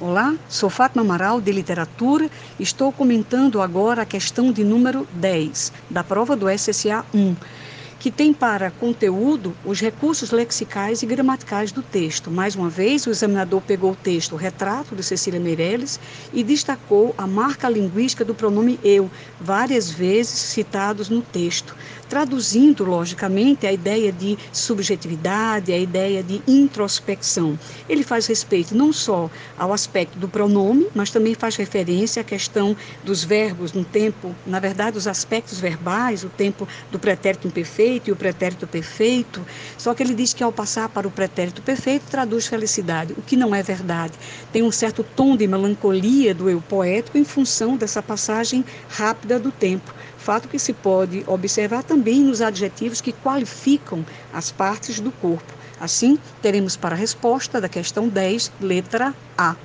Olá, sou Fátima Amaral, de Literatura. Estou comentando agora a questão de número 10 da prova do SSA 1 que tem para conteúdo os recursos lexicais e gramaticais do texto. Mais uma vez, o examinador pegou o texto o Retrato de Cecília Meirelles e destacou a marca linguística do pronome eu, várias vezes citados no texto, traduzindo, logicamente, a ideia de subjetividade, a ideia de introspecção. Ele faz respeito não só ao aspecto do pronome, mas também faz referência à questão dos verbos no tempo, na verdade, os aspectos verbais, o tempo do pretérito imperfeito perfeito e o pretérito perfeito, só que ele diz que ao passar para o pretérito perfeito traduz felicidade, o que não é verdade. Tem um certo tom de melancolia do eu poético em função dessa passagem rápida do tempo. Fato que se pode observar também nos adjetivos que qualificam as partes do corpo. Assim, teremos para a resposta da questão 10, letra A.